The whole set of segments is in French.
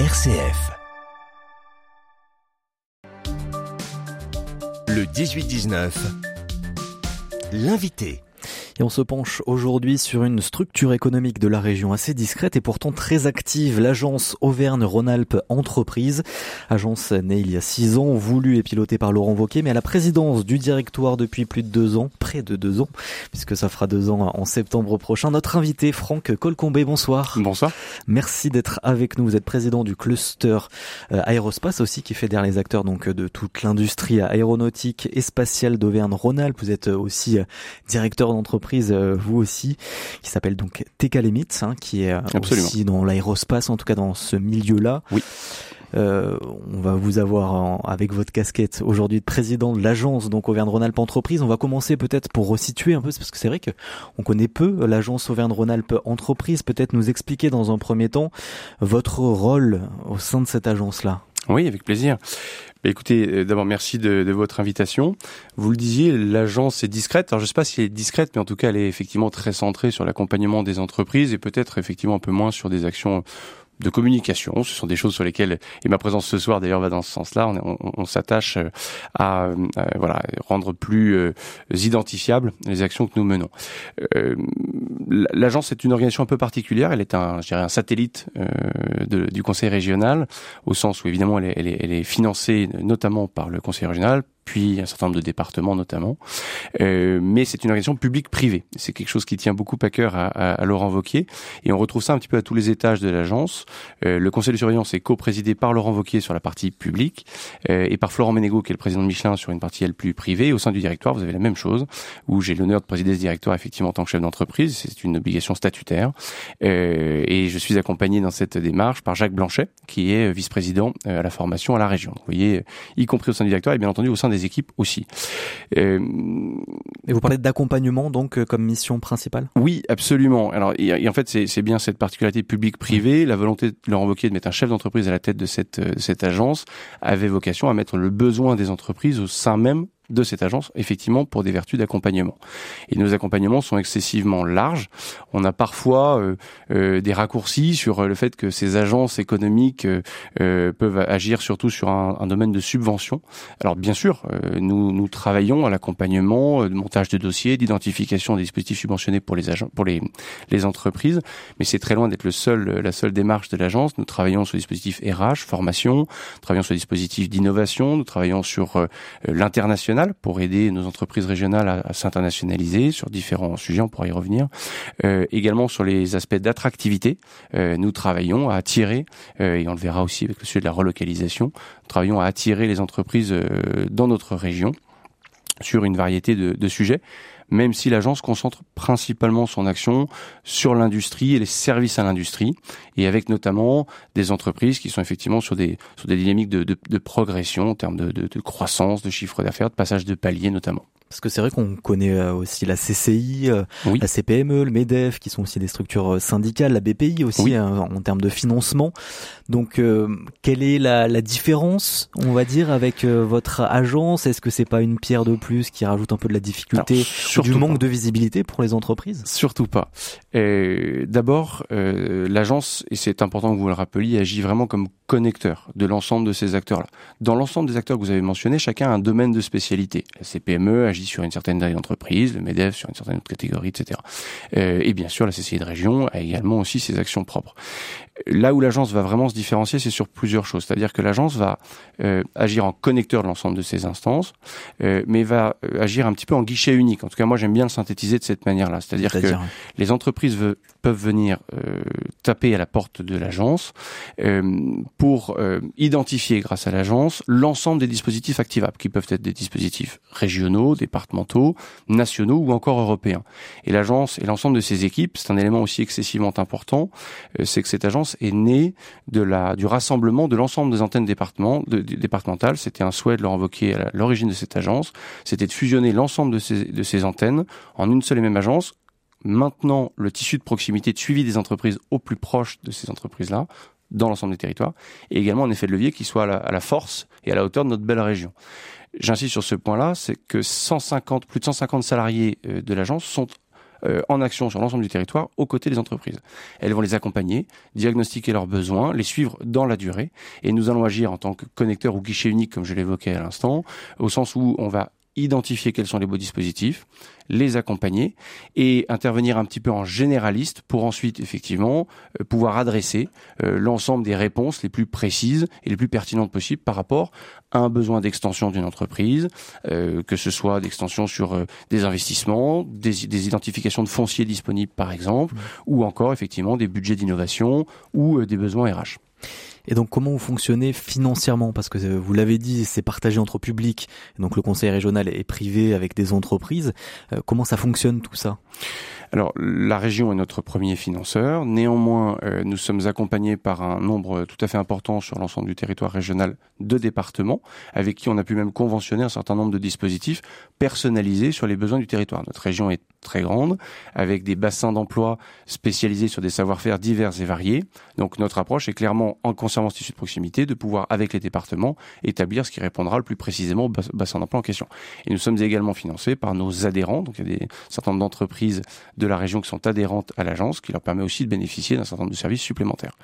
RCF. Le 18-19. L'invité. Et on se penche aujourd'hui sur une structure économique de la région assez discrète et pourtant très active, l'agence Auvergne-Rhône-Alpes Entreprise. Agence née il y a six ans, voulue et pilotée par Laurent Wauquiez, mais à la présidence du directoire depuis plus de deux ans, près de deux ans, puisque ça fera deux ans en septembre prochain. Notre invité, Franck Colcombé, bonsoir. Bonsoir. Merci d'être avec nous. Vous êtes président du cluster euh, aérospace aussi, qui fédère les acteurs donc de toute l'industrie aéronautique et spatiale d'Auvergne-Rhône-Alpes. Vous êtes aussi euh, directeur d'entreprise euh, vous aussi, qui s'appelle donc TK Limits, hein, qui est euh, aussi dans l'aérospace, en tout cas dans ce milieu-là. Oui. Euh, on va vous avoir avec votre casquette aujourd'hui de président de l'agence donc Auvergne-Rhône-Alpes Entreprise. On va commencer peut-être pour resituer un peu parce que c'est vrai que on connaît peu l'agence Auvergne-Rhône-Alpes Entreprise. Peut-être nous expliquer dans un premier temps votre rôle au sein de cette agence-là. Oui, avec plaisir. Bah, écoutez, euh, d'abord merci de, de, votre invitation. Vous le disiez, l'agence est discrète. Alors je ne sais pas si elle est discrète, mais en tout cas elle est effectivement très centrée sur l'accompagnement des entreprises et peut-être effectivement un peu moins sur des actions de communication. Ce sont des choses sur lesquelles, et ma présence ce soir d'ailleurs va dans ce sens-là, on, s'attache euh, à, euh, voilà rendre plus euh, identifiables les actions que nous menons. L'agence est une organisation un peu particulière. Elle est un, je dirais, un satellite du conseil régional, au sens où évidemment elle est, elle elle est financée notamment par le conseil régional, puis un certain nombre de départements notamment. Euh, mais c'est une organisation publique-privée. C'est quelque chose qui tient beaucoup à cœur à, à, à, Laurent Vauquier. Et on retrouve ça un petit peu à tous les étages de l'agence. Euh, le conseil de surveillance est co-présidé par Laurent Vauquier sur la partie publique euh, et par Florent Ménégo, qui est le président de Michelin, sur une partie elle plus privée. au sein du directoire, vous avez la même chose, où j'ai l'honneur de présider ce directoire effectivement en tant que chef d'entreprise. C'est une obligation statutaire. Euh, et je suis accompagné dans cette démarche par Jacques Blanchet, qui est vice-président euh, à la formation à la région. vous voyez, y compris au sein du directoire et bien entendu au sein des équipes aussi. Euh, et vous parlez d'accompagnement donc euh, comme mission principale? Oui, absolument. Alors, et, en fait, c'est bien cette particularité publique-privée. La volonté de leur invoquer de mettre un chef d'entreprise à la tête de cette, euh, cette agence avait vocation à mettre le besoin des entreprises au sein même de cette agence, effectivement, pour des vertus d'accompagnement. Et nos accompagnements sont excessivement larges. On a parfois euh, euh, des raccourcis sur le fait que ces agences économiques euh, peuvent agir surtout sur un, un, domaine de subvention. Alors bien sûr, euh, nous, nous travaillons à l'accompagnement, de montage de dossiers, d'identification des dispositifs subventionnés pour les agents, pour les, les entreprises, mais c'est très loin d'être le seul, la seule démarche de l'agence. Nous travaillons sur des dispositifs RH, formation, nous travaillons sur des dispositifs d'innovation, nous travaillons sur l'international pour aider nos entreprises régionales à, s'internationaliser sur différents sujets, on pourra y revenir. Euh, également sur les aspects d'attractivité, euh, nous travaillons à attirer, euh, et on le verra aussi avec le sujet de la relocalisation, nous travaillons à attirer les entreprises dans notre région sur une variété de sujets même si l'agence concentre principalement son action sur l'industrie et les services à l'industrie, et avec notamment des entreprises qui sont effectivement sur des, sur des dynamiques de, progression en termes de, de croissance, de chiffre d'affaires, de passage de palier notamment. Parce que c'est vrai qu'on connaît euh, aussi la CCI, euh, oui. la CPME, le MEDEF, qui sont aussi des structures euh, syndicales, la BPI aussi oui. hein, en termes de financement. Donc, euh, quelle est la, la, différence, on va dire, avec euh, votre agence? Est-ce que c'est pas une pierre de plus qui rajoute un peu de la difficulté, Alors, du manque pas. de visibilité pour les entreprises? Surtout pas. D'abord, l'agence, et c'est important que vous le rappeliez, agit vraiment comme connecteur de l'ensemble de ces acteurs-là. Dans l'ensemble des acteurs que vous avez mentionnés, chacun a un domaine de spécialité. La CPME agit sur une certaine taille d'entreprise, le MEDEF sur une certaine autre catégorie, etc. Euh, et bien sûr, la CCI de région a également aussi ses actions propres. Là où l'agence va vraiment se différencier, c'est sur plusieurs choses. C'est-à-dire que l'agence va euh, agir en connecteur de l'ensemble de ces instances, euh, mais va euh, agir un petit peu en guichet unique. En tout cas, moi, j'aime bien le synthétiser de cette manière-là. C'est-à-dire que les entreprises veut, peuvent venir euh, taper à la porte de l'agence euh, pour identifier, grâce à l'agence, l'ensemble des dispositifs activables, qui peuvent être des dispositifs régionaux, départementaux, nationaux ou encore européens. Et l'agence et l'ensemble de ses équipes, c'est un élément aussi excessivement important, c'est que cette agence est née de la, du rassemblement de l'ensemble des antennes départementales. C'était un souhait de leur invoquer à l'origine de cette agence. C'était de fusionner l'ensemble de ces, de ces antennes en une seule et même agence. Maintenant, le tissu de proximité de suivi des entreprises au plus proche de ces entreprises-là, dans l'ensemble des territoires, et également un effet de levier qui soit à la, à la force et à la hauteur de notre belle région. J'insiste sur ce point-là, c'est que 150, plus de 150 salariés euh, de l'agence sont euh, en action sur l'ensemble du territoire aux côtés des entreprises. Elles vont les accompagner, diagnostiquer leurs besoins, les suivre dans la durée, et nous allons agir en tant que connecteur ou guichet unique, comme je l'évoquais à l'instant, au sens où on va identifier quels sont les beaux dispositifs, les accompagner et intervenir un petit peu en généraliste pour ensuite effectivement euh, pouvoir adresser euh, l'ensemble des réponses les plus précises et les plus pertinentes possibles par rapport à un besoin d'extension d'une entreprise, euh, que ce soit d'extension sur des investissements, des, des, identifications de fonciers disponibles par exemple, mmh. ou encore effectivement des budgets d'innovation ou des besoins RH. Et donc comment vous fonctionnez financièrement? Parce que euh, vous l'avez dit, c'est partagé entre public, donc le conseil régional est privé avec des entreprises. Euh, comment ça fonctionne tout ça? Alors, la région est notre premier financeur. Néanmoins, euh, nous sommes accompagnés par un nombre tout à fait important sur l'ensemble du territoire régional de départements, avec qui on a pu même conventionner un certain nombre de dispositifs personnalisés sur les besoins du territoire. Notre région est très grande, avec des bassins d'emploi spécialisés sur des savoir-faire divers et variés. Donc, notre approche est clairement, en conservant ce tissu de proximité, de pouvoir, avec les départements, établir ce qui répondra le plus précisément au bassin d'emploi en question. Et nous sommes également financés par nos adhérents. Donc, il y a des certain nombre d'entreprises de la région qui sont adhérentes à l'agence, qui leur permet aussi de bénéficier d'un certain nombre de services supplémentaires.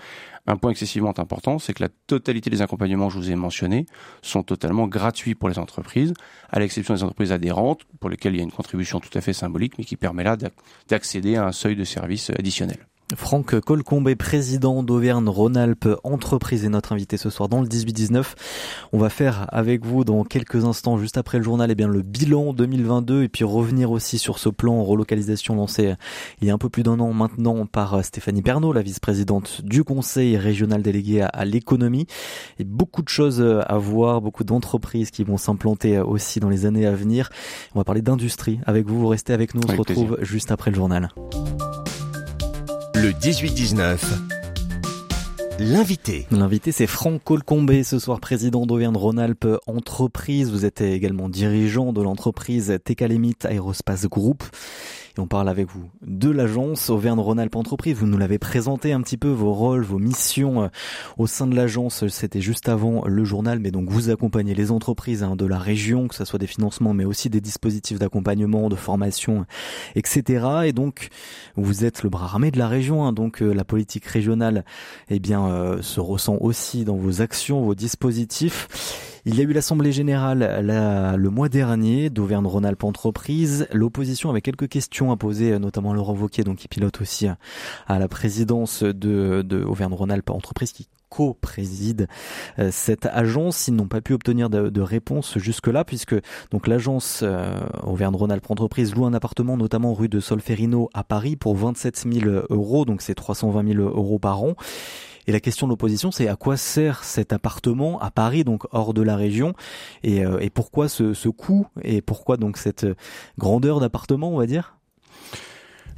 Un point excessivement important, c'est que la totalité des accompagnements que je vous ai mentionnés sont totalement gratuits pour les entreprises, à l'exception des entreprises adhérentes, pour lesquelles il y a une contribution tout à fait symbolique, mais qui permet là d'accéder à un seuil de service additionnel. Franck Colcombé, président d'Auvergne-Rhône-Alpes Entreprise, est notre invité ce soir dans le 18-19. On va faire avec vous dans quelques instants, juste après le journal, eh bien, le bilan 2022 et puis revenir aussi sur ce plan relocalisation lancé il y a un peu plus d'un an maintenant par Stéphanie Pernaud, la vice-présidente du conseil régional délégué à, l'économie. Et beaucoup de choses à voir, beaucoup d'entreprises qui vont s'implanter aussi dans les années à venir. On va parler d'industrie avec vous. Vous restez avec nous. On se retrouve juste après le journal. Le 18-19. L'invité. L'invité, c'est Franck Colcombé, ce soir président d'Auvergne-Rhône-Alpes Entreprise. Vous êtes également dirigeant de l'entreprise Tecalemit Aerospace Group on parle avec vous de l'agence Auvergne-Rhône-Alpes Entreprise. Vous nous l'avez présenté un petit peu, vos rôles, vos missions euh, au sein de l'agence. C'était juste avant le journal, mais donc vous accompagnez les entreprises hein, de la région, que ce soit des financements, mais aussi des dispositifs d'accompagnement, de formation, etc. Et donc vous êtes le bras armé de la région, hein. donc euh, la politique régionale, eh bien, euh, se ressent aussi dans vos actions, vos dispositifs. Il y a eu l'Assemblée générale le mois dernier d'Auvergne-Rhône-Alpes Entreprise. L'opposition avait quelques questions à poser, notamment Laurent Wauquiez, donc qui pilote aussi à la présidence de, de Auvergne-Rhône-Alpes Entreprise, qui co-préside euh, cette agence. Ils n'ont pas pu obtenir de, de réponse jusque-là puisque donc l'agence euh, Auvergne-Rhône-Alpes Entreprise loue un appartement notamment rue de Solferino à Paris pour 27 000 euros, donc c'est 320 000 euros par an. Et la question de l'opposition, c'est à quoi sert cet appartement à Paris, donc hors de la région, et, euh, et pourquoi ce, ce coût, et pourquoi donc cette grandeur d'appartement, on va dire?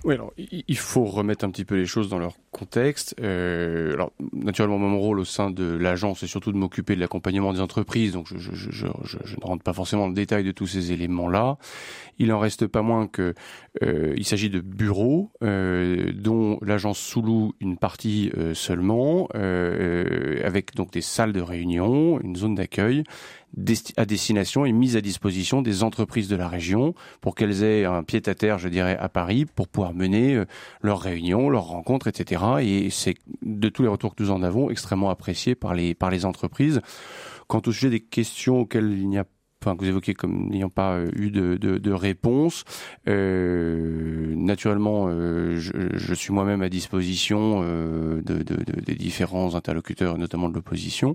Oui, alors il faut remettre un petit peu les choses dans leur contexte. Euh, alors naturellement, mon rôle au sein de l'agence, c'est surtout de m'occuper de l'accompagnement des entreprises, donc je, je, je, je, ne rentre pas forcément dans le détail de tous ces éléments-là. Il en reste pas moins que euh, il s'agit de bureaux euh, dont l'agence sous-loue une partie euh, seulement, euh, avec donc des salles de réunion, une zone d'accueil à destination et mise à disposition des entreprises de la région pour qu'elles aient un pied à terre, je dirais, à Paris pour pouvoir mener euh, leurs réunions, leurs rencontres, etc. Et c'est de tous les retours que nous en avons extrêmement apprécié par les par les entreprises. Quant au sujet des questions auxquelles il n'y a enfin que vous évoquez comme n'ayant pas euh, eu de, de, de réponse. Euh, naturellement, euh, je, je, suis moi-même à disposition euh, de, des différents interlocuteurs, notamment de l'opposition,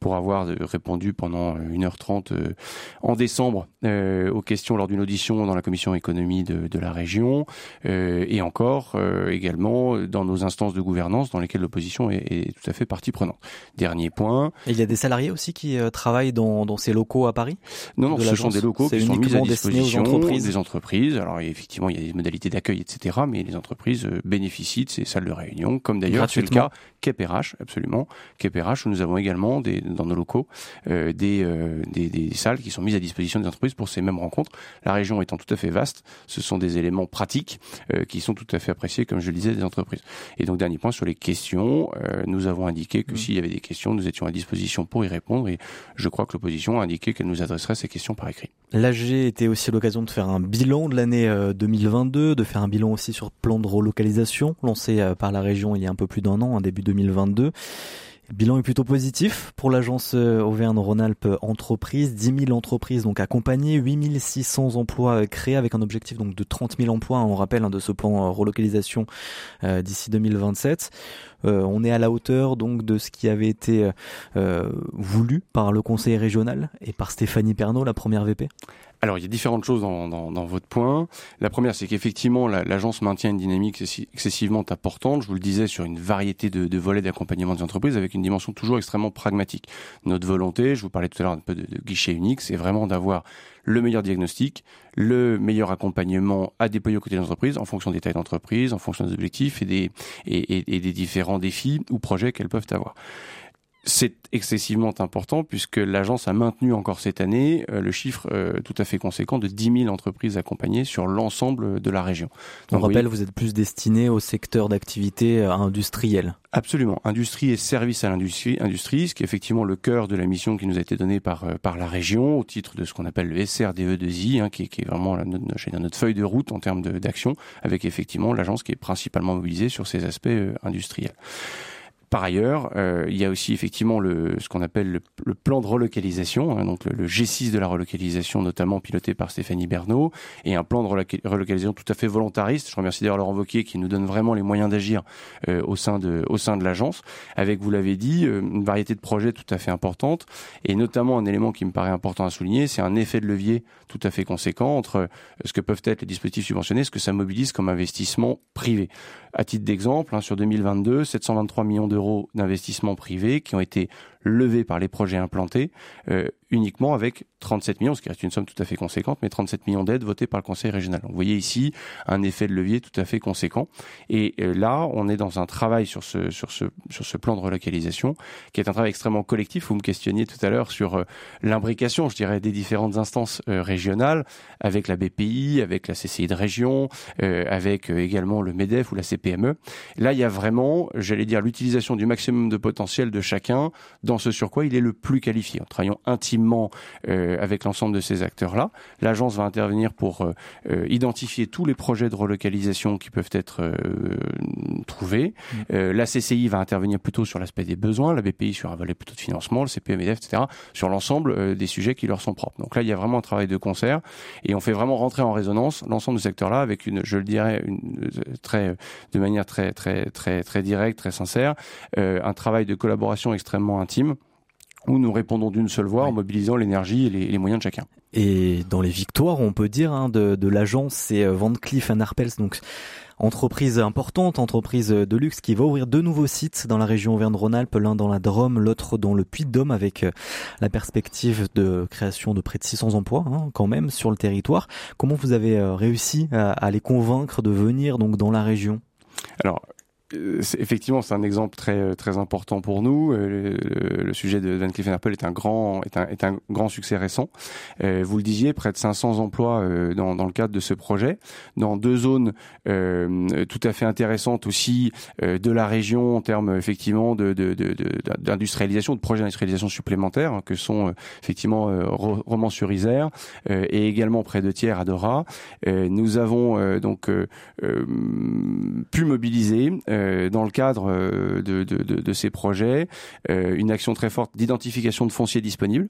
pour avoir répondu pendant 1h30 en décembre aux questions lors d'une audition dans la commission économie de, de la région, et encore également dans nos instances de gouvernance dans lesquelles l'opposition est, est, tout à fait partie prenante. Dernier point. Et il y a des salariés aussi qui travaillent dans, dans ces locaux à Paris? Non, non, ce sont des locaux qui sont mis à disposition entreprises. des entreprises. Alors effectivement, il y a des modalités d'accueil, etc. Mais les entreprises euh, bénéficient de ces salles de réunion, comme d'ailleurs c'est le cas KPRH, absolument. KPRH, où nous avons également des, dans nos locaux euh, des, euh, des, des, salles qui sont mises à disposition des entreprises pour ces mêmes rencontres. La région étant tout à fait vaste, ce sont des éléments pratiques euh, qui sont tout à fait appréciés, comme je le disais, des entreprises. Et donc dernier point sur les questions, euh, nous avons indiqué que mmh. s'il y avait des questions, nous étions à disposition pour y répondre. Et je crois que l'opposition a indiqué qu'elle nous adresserait transmettrai ces questions par écrit. L'AG était aussi l'occasion de faire un bilan de l'année 2022, de faire un bilan aussi sur le plan de relocalisation lancé par la région il y a un peu plus d'un an, en début 2022. Le bilan est plutôt positif pour l'agence euh, Auvergne-Rhône-Alpes Entreprises. 10 000 entreprises donc accompagnées, 8 600 emplois euh, créés avec un objectif donc de 30 000 emplois, on rappelle, hein, de ce plan euh, relocalisation d'ici 2027. On est à la hauteur donc de ce qui avait été voulu par le conseil régional et par Stéphanie Pernaud, la première VP alors, il y a différentes choses dans, votre point. La première, c'est qu'effectivement, l'agence maintient une dynamique excessivement importante, je vous le disais, sur une variété de, de volets d'accompagnement des entreprises, avec une dimension toujours extrêmement pragmatique. Notre volonté, je vous parlais tout à l'heure un peu de, de guichet unique, c'est vraiment d'avoir le meilleur diagnostic, le meilleur accompagnement à déployer aux côtés des entreprises en fonction des tailles d'entreprise, en fonction des objectifs et des différents défis ou projets qu'elles peuvent avoir. C'est excessivement important puisque l'agence a maintenu encore cette année euh, le chiffre euh, tout à fait conséquent de 10 000 entreprises accompagnées sur l'ensemble de la région. On rappelle, vous êtes plus destiné au secteur d'activité euh, industrielle. Absolument, industrie et service à l'industrie, industrie, ce qui est effectivement le cœur de la mission qui nous a été donnée par par la région au titre de ce qu'on appelle le SRDE2I, hein, qui, est, qui, est, vraiment notre, notre feuille de route en termes d'action, avec effectivement l'agence qui est principalement mobilisée sur ces aspects industriels. Par ailleurs, euh, il y a aussi effectivement ce qu'on appelle le, plan de relocalisation, hein, donc le, G6 de la relocalisation, notamment piloté par Stéphanie Bernot, et un plan de relocalisation tout à fait volontariste. Je remercie d'ailleurs Laurent Wauquiez qui nous donne vraiment les moyens d'agir euh, au sein de, au sein de l'agence, avec, vous l'avez dit, euh, une variété de projets tout à fait importante, et notamment un élément qui me paraît important à souligner, c'est un effet de levier tout à fait conséquent entre ce que peuvent être les dispositifs subventionnés, ce que ça mobilise comme investissement privé. À titre d'exemple, hein, sur 2022, 723 millions d'euros d'investissement privé qui ont été levés par les projets implantés, euh, uniquement avec 37 millions, ce qui reste une somme tout à fait conséquente, mais 37 millions d'aides votées par le Conseil régional. Donc, vous voyez ici un effet de levier tout à fait conséquent. Et euh, là, on est dans un travail sur ce, sur ce, sur ce plan de relocalisation, qui est un travail extrêmement collectif. Vous me questionniez tout à l'heure sur euh, l'imbrication, je dirais, des différentes instances régionales, avec la BPI, avec la CCI de région, avec également le MEDEF ou la CPME. Là, il y a vraiment, j'allais dire, l'utilisation du maximum de potentiel de chacun dans ce sur quoi il est le plus qualifié. En travaillant intimement euh, avec l'ensemble de ces acteurs-là, l'agence va intervenir pour euh, euh, identifier tous les projets de relocalisation qui peuvent être trouvés. Mmh. la CCI va intervenir plutôt sur l'aspect des besoins, la BPI sur un volet plutôt de financement, le CPMDF, etc., sur l'ensemble des sujets qui leur sont propres. Donc là, il y a vraiment un travail de concert et on fait vraiment rentrer en résonance l'ensemble de ce secteur-là avec une, je le dirais, une, très, de manière très, très, très, très directe, très sincère, un travail de collaboration extrêmement intime où nous répondons d'une seule voix en mobilisant l'énergie et les, moyens de chacun. Et dans les victoires, on peut dire, hein, de, de l'agence, c'est euh, Van Cleef Arpels, donc entreprise importante, entreprise de luxe qui va ouvrir deux nouveaux sites dans la région Auvergne-Rhône-Alpes, l'un dans la Drôme, l'autre dans le Puy-de-Dôme, avec euh, la perspective de création de près de 600 emplois hein, quand même sur le territoire. Comment vous avez euh, réussi à, à les convaincre de venir donc dans la région? Alors, euh, effectivement, c'est un exemple très euh, très important pour nous. Euh, le, sujet de Van Cleef Apple est un grand est un, est un grand succès récent. vous le disiez, près de 500 emplois dans, dans le cadre de ce projet, dans deux zones tout à fait intéressantes aussi de la région en termes effectivement de d'industrialisation, de, de, projets d'industrialisation supplémentaires hein, que sont effectivement Romans-sur-Isère et également près de Thiers à Dora. nous avons donc pu mobiliser euh, dans le cadre euh, de, ces projets, euh, une action très forte d'identification de fonciers disponibles,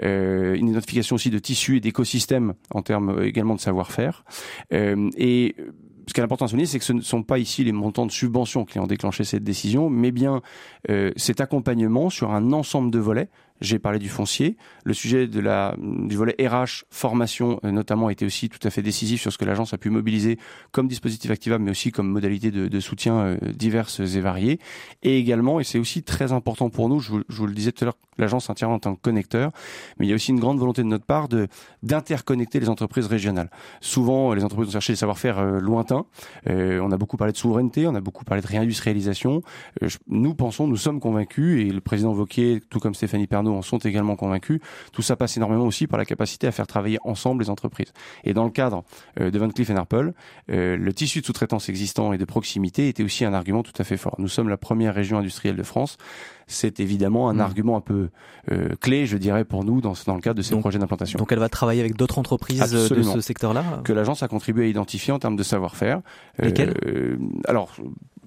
une identification aussi de tissus et d'écosystèmes en termes également de savoir-faire. et ce qui est important à souligner, c'est que ce ne sont pas ici les montants de subventions qui ont déclenché cette décision, mais bien cet accompagnement sur un ensemble de volets j'ai parlé du foncier. Le sujet du volet RH, formation euh, notamment, a été aussi tout à fait décisif sur ce que l'agence a pu mobiliser comme dispositif activable, mais aussi comme modalité de, soutien euh, diverses et variées. Et également, et c'est aussi très important pour nous, je vous, le disais tout à l'heure, l'agence intervient en tant que connecteur, mais il y a aussi une grande volonté de notre part de d'interconnecter les entreprises régionales. Souvent, les entreprises ont cherché des savoir-faire euh, lointains. On a beaucoup parlé de souveraineté, on a beaucoup parlé de réindustrialisation. nous pensons, nous sommes convaincus, et le président Vauquier, tout comme Stéphanie Pernaud, Auvergnats en sont également convaincus. Tout ça passe énormément aussi par la capacité à faire travailler ensemble les entreprises. Et dans le cadre de Van Cleef Arpels, le tissu de sous-traitance existant et de proximité était aussi un argument tout à fait fort. Nous sommes la première région industrielle de France c'est évidemment un mm. argument un peu euh, clé, je dirais, pour nous dans, dans le cadre de ces projets d'implantation. Donc elle va travailler avec d'autres entreprises euh, de ce secteur-là? Que l'agence a contribué à identifier en termes de savoir-faire. Lesquelles? Euh, Alors,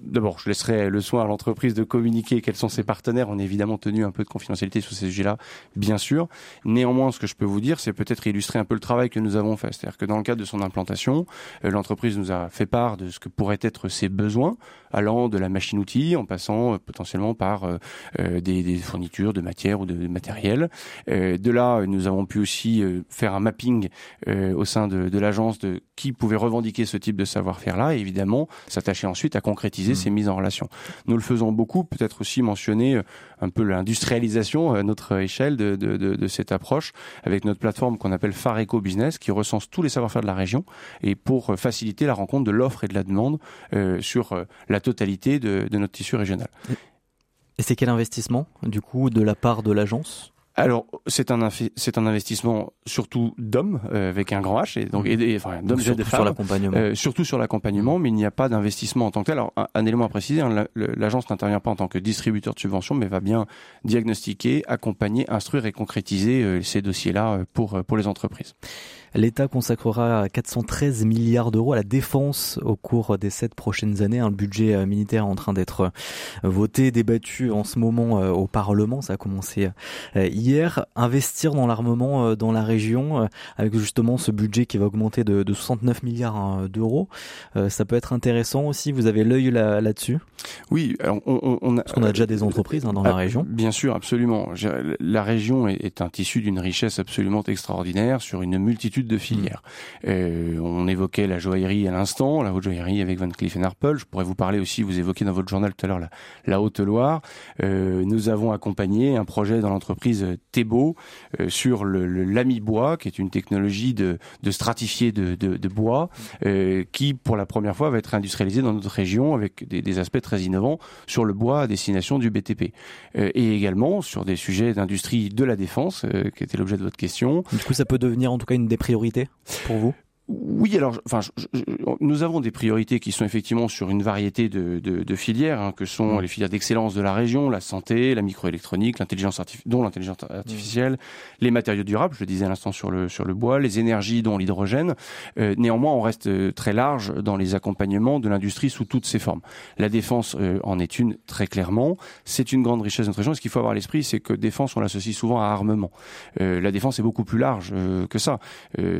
D'abord, je laisserai le soin à l'entreprise de communiquer quels sont ses partenaires. On est évidemment tenu un peu de confidentialité sur ces sujets-là, bien sûr. Néanmoins, ce que je peux vous dire, c'est peut-être illustrer un peu le travail que nous avons fait. C'est-à-dire que dans le cadre de son implantation, euh, l'entreprise nous a fait part de ce que pourraient être ses besoins, allant de la machine-outil, en passant euh, potentiellement par euh, des, fournitures de matière ou de, matériel. de là, nous avons pu aussi faire un mapping au sein de, de l'agence de qui pouvait revendiquer ce type de savoir-faire-là, et évidemment s'attacher ensuite à concrétiser Mmh. ces mises en relation. Nous le faisons beaucoup, peut-être aussi mentionner euh, un peu l'industrialisation à notre échelle de, de, de, de, cette approche avec notre plateforme qu'on appelle Fareco Business qui recense tous les savoir-faire de la région et pour euh, faciliter la rencontre de l'offre et de la demande euh, sur euh, la totalité de notre tissu régional. Et c'est quel investissement du coup de la part de l'agence? Alors, c'est un c'est un investissement surtout d'hommes euh, avec un grand H et donc et, enfin d'hommes et de femmes. Sur l'accompagnement. Euh, surtout sur l'accompagnement, mais il n'y a pas d'investissement en tant que tel. Alors, un, élément à préciser, hein, l'agence n'intervient pas en tant que distributeur de subventions, mais va bien diagnostiquer, accompagner, instruire et concrétiser euh, ces dossiers-là euh, pour pour les entreprises. L'État consacrera 413 milliards d'euros à la défense au cours des sept prochaines années. Un budget euh, militaire en train d'être euh, voté, débattu en ce moment euh, au Parlement. Ça a commencé hier. Investir dans l'armement dans la région, avec justement ce budget qui va augmenter de, 69 milliards hein, d'euros, ça peut être intéressant aussi. Vous avez l'œil là-dessus? Oui, on, on, a, parce qu'on a déjà des entreprises hein, dans la région. Bien sûr, absolument. La région est un tissu d'une richesse absolument extraordinaire sur une multitude de filières. Euh, on évoquait la joaillerie à l'instant, la haute joaillerie avec Van Cleef Arpels. Je pourrais vous parler aussi, vous évoquez dans votre journal tout à l'heure la, Haute-Loire. Euh, nous avons accompagné un projet dans l'entreprise Thébault euh, sur le, l'ami bois, qui est une technologie de, de stratifié de, bois, qui pour la première fois va être industrialisé dans notre région avec des, des aspects très innovants sur le bois à destination du BTP. et également sur des sujets d'industrie de la défense, qui était l'objet de votre question. Du coup, ça peut devenir en tout cas une des priorité pour vous? Oui, alors, enfin, nous avons des priorités qui sont effectivement sur une variété de, de, de filières, hein, que sont mmh. les filières d'excellence de la région, la santé, la microélectronique, l'intelligence artificielle, dont l'intelligence artificielle, mmh. les matériaux durables, je le disais à l'instant sur le sur le bois, les énergies, dont l'hydrogène. Euh, néanmoins, on reste euh, très large dans les accompagnements de l'industrie sous toutes ses formes. La défense euh, en est une très clairement. C'est une grande richesse de notre région. Ce qu'il faut avoir à l'esprit, c'est que défense, on l'associe souvent à armement. la défense est beaucoup plus large que ça.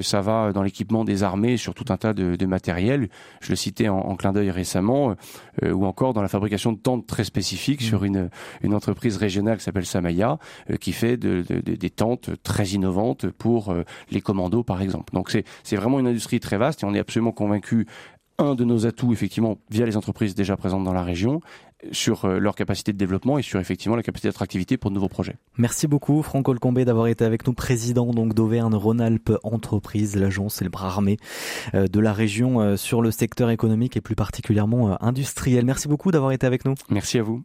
ça va dans l'équipement des armées sur tout un tas de, de matériel. Je le citais en, en clin d'œil récemment, euh, ou encore dans la fabrication de tentes très spécifiques sur mmh. une, une entreprise régionale qui s'appelle Samaya, euh, qui fait de, de, des tentes très innovantes pour euh, les commandos, par exemple. Donc c'est vraiment une industrie très vaste et on est absolument convaincu un de nos atouts, effectivement, via les entreprises déjà présentes dans la région, sur euh, leur capacité de développement et sur effectivement la capacité d'attractivité pour de nouveaux projets. Merci beaucoup Franck Olcombé d'avoir été avec nous, président donc d'Auvergne-Rhône-Alpes Entreprise, l'agence et le bras armé euh, de la région euh, sur le secteur économique et plus particulièrement industriel. Merci beaucoup d'avoir été avec nous. Merci à vous.